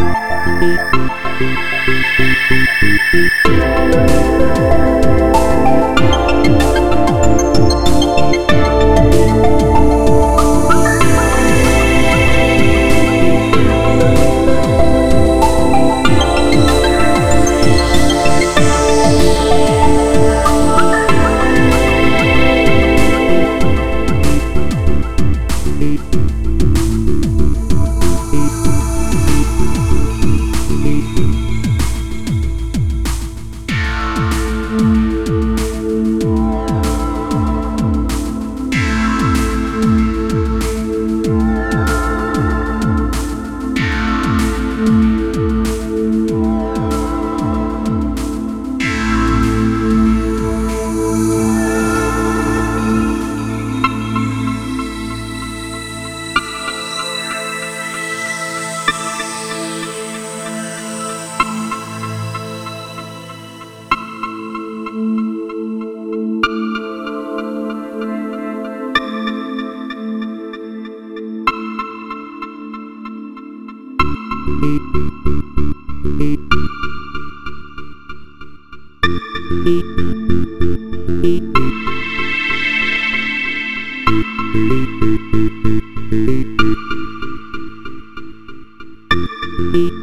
Música Beep.